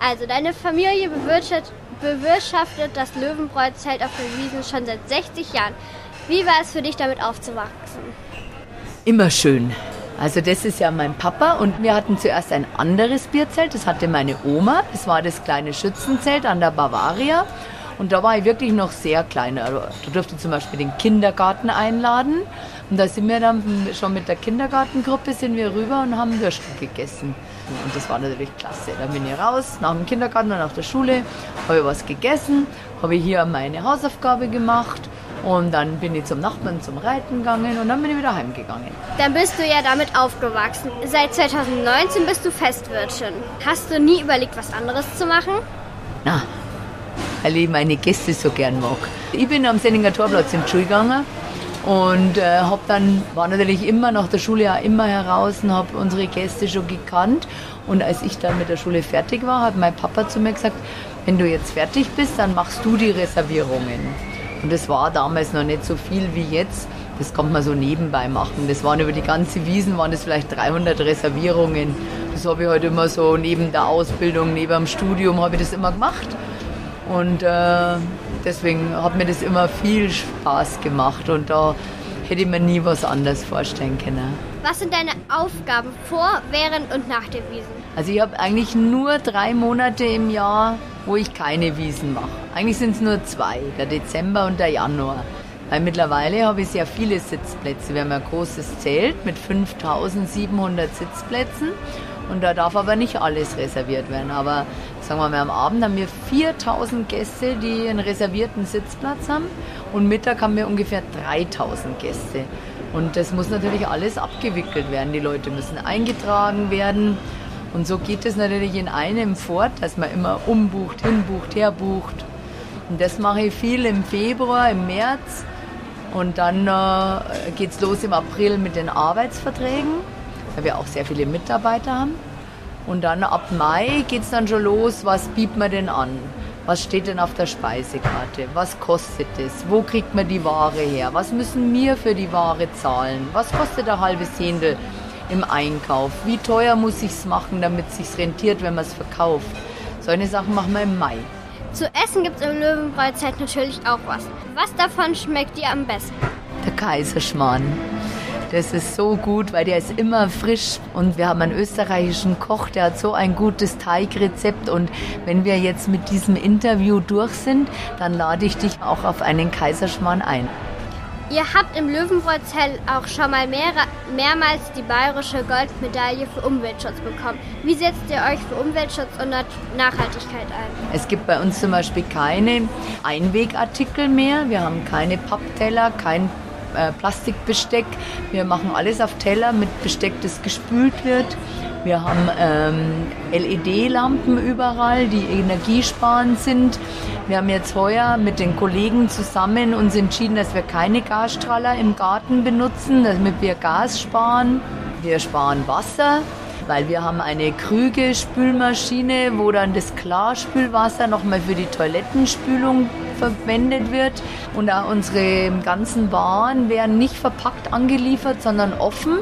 Also, deine Familie bewirtschaftet, das Löwenbräu-Zelt auf den Wiesen schon seit 60 Jahren. Wie war es für dich, damit aufzuwachsen? Immer schön. Also das ist ja mein Papa und wir hatten zuerst ein anderes Bierzelt, das hatte meine Oma. Das war das kleine Schützenzelt an der Bavaria. Und da war ich wirklich noch sehr klein. Also, da durfte ich zum Beispiel den Kindergarten einladen. Und da sind wir dann schon mit der Kindergartengruppe sind wir rüber und haben Würstel gegessen. Und das war natürlich klasse. Dann bin ich raus, nach dem Kindergarten und nach der Schule, habe ich was gegessen, habe ich hier meine Hausaufgabe gemacht und dann bin ich zum Nachbarn zum Reiten gegangen und dann bin ich wieder heimgegangen. Dann bist du ja damit aufgewachsen. Seit 2019 bist du Festwirtin. Hast du nie überlegt, was anderes zu machen? Na, weil ich meine Gäste so gern mag. Ich bin am Senninger Torplatz in die Schule gegangen und äh, hab dann war natürlich immer nach der Schule ja immer heraus und habe unsere Gäste schon gekannt und als ich dann mit der Schule fertig war, hat mein Papa zu mir gesagt, wenn du jetzt fertig bist, dann machst du die Reservierungen. Und das war damals noch nicht so viel wie jetzt. Das konnte man so nebenbei machen. Das waren über die ganze Wiesen, waren das vielleicht 300 Reservierungen. Das habe ich halt immer so neben der Ausbildung, neben dem Studium, habe ich das immer gemacht. Und äh, deswegen hat mir das immer viel Spaß gemacht und da hätte ich mir nie was anderes vorstellen können. Was sind deine Aufgaben vor, während und nach der Wiesen? Also ich habe eigentlich nur drei Monate im Jahr, wo ich keine Wiesen mache. Eigentlich sind es nur zwei, der Dezember und der Januar. Weil mittlerweile habe ich sehr viele Sitzplätze. Wir haben ein großes Zelt mit 5700 Sitzplätzen und da darf aber nicht alles reserviert werden. Aber sagen wir mal, am Abend haben wir 4000 Gäste, die einen reservierten Sitzplatz haben. Und Mittag haben wir ungefähr 3000 Gäste. Und das muss natürlich alles abgewickelt werden. Die Leute müssen eingetragen werden. Und so geht es natürlich in einem fort, dass man immer umbucht, hinbucht, herbucht. Und das mache ich viel im Februar, im März. Und dann äh, geht es los im April mit den Arbeitsverträgen weil wir auch sehr viele Mitarbeiter haben. Und dann ab Mai geht es dann schon los, was bietet man denn an? Was steht denn auf der Speisekarte? Was kostet es? Wo kriegt man die Ware her? Was müssen wir für die Ware zahlen? Was kostet ein halbes Händel im Einkauf? Wie teuer muss ich es machen, damit es sich rentiert, wenn man es verkauft? Solche Sachen machen wir im Mai. Zu essen gibt es im Löwenbräuzeit natürlich auch was. Was davon schmeckt dir am besten? Der Kaiserschmarrn. Das ist so gut, weil der ist immer frisch und wir haben einen österreichischen Koch, der hat so ein gutes Teigrezept und wenn wir jetzt mit diesem Interview durch sind, dann lade ich dich auch auf einen Kaiserschmarrn ein. Ihr habt im Löwenbräuzell auch schon mal mehr, mehrmals die bayerische Goldmedaille für Umweltschutz bekommen. Wie setzt ihr euch für Umweltschutz und Nachhaltigkeit ein? Es gibt bei uns zum Beispiel keine Einwegartikel mehr. Wir haben keine Pappteller, kein äh, Plastikbesteck. Wir machen alles auf Teller mit Besteck, das gespült wird. Wir haben ähm, LED-Lampen überall, die energiesparend sind. Wir haben jetzt heuer mit den Kollegen zusammen uns entschieden, dass wir keine Gasstrahler im Garten benutzen, damit wir Gas sparen. Wir sparen Wasser, weil wir haben eine Krüge-Spülmaschine, wo dann das Klarspülwasser nochmal für die Toilettenspülung verwendet wird. Und auch unsere ganzen Waren werden nicht verpackt angeliefert, sondern offen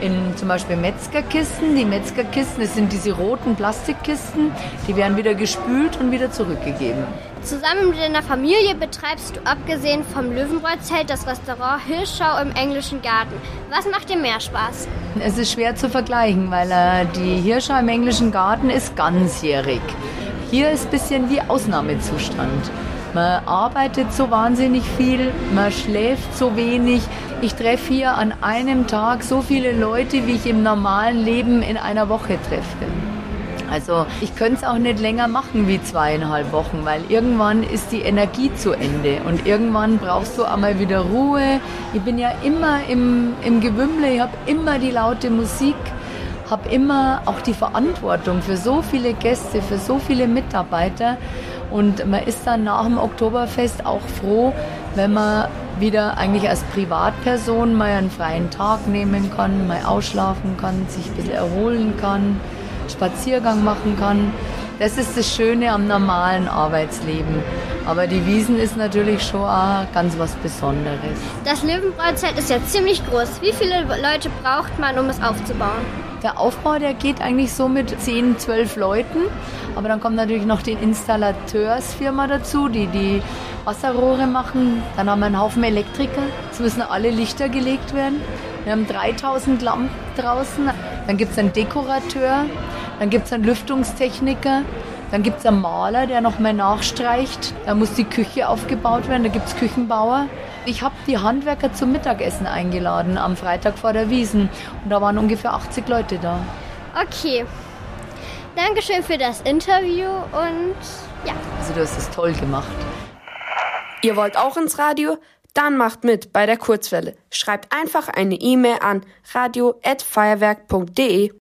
in zum Beispiel Metzgerkisten. Die Metzgerkisten, das sind diese roten Plastikkisten, die werden wieder gespült und wieder zurückgegeben. Zusammen mit deiner Familie betreibst du abgesehen vom Löwenbräuzelt das Restaurant Hirschschau im englischen Garten. Was macht dir mehr Spaß? Es ist schwer zu vergleichen, weil äh, die Hirschschau im englischen Garten ist ganzjährig. Hier ist ein bisschen wie Ausnahmezustand. Man arbeitet so wahnsinnig viel, man schläft so wenig. Ich treffe hier an einem Tag so viele Leute, wie ich im normalen Leben in einer Woche treffe. Also ich könnte es auch nicht länger machen wie zweieinhalb Wochen, weil irgendwann ist die Energie zu Ende und irgendwann brauchst du einmal wieder Ruhe. Ich bin ja immer im, im Gewimmle, ich habe immer die laute Musik, habe immer auch die Verantwortung für so viele Gäste, für so viele Mitarbeiter. Und man ist dann nach dem Oktoberfest auch froh, wenn man wieder eigentlich als Privatperson mal einen freien Tag nehmen kann, mal ausschlafen kann, sich ein bisschen erholen kann, Spaziergang machen kann. Das ist das Schöne am normalen Arbeitsleben. Aber die Wiesen ist natürlich schon auch ganz was Besonderes. Das Löwenbräuzelt ist ja ziemlich groß. Wie viele Leute braucht man, um es aufzubauen? Der Aufbau, der geht eigentlich so mit 10, 12 Leuten. Aber dann kommt natürlich noch die Installateursfirma dazu, die die Wasserrohre machen. Dann haben wir einen Haufen Elektriker. Es müssen alle Lichter gelegt werden. Wir haben 3000 Lampen draußen. Dann gibt es einen Dekorateur. Dann gibt es einen Lüftungstechniker. Dann gibt es einen Maler, der noch mal nachstreicht. Da muss die Küche aufgebaut werden. Da gibt es Küchenbauer. Ich habe die Handwerker zum Mittagessen eingeladen am Freitag vor der Wiesen. Und da waren ungefähr 80 Leute da. Okay. Dankeschön für das Interview und ja. Also du hast es toll gemacht. Ihr wollt auch ins Radio? Dann macht mit bei der Kurzwelle. Schreibt einfach eine E-Mail an radio@feuerwerk.de.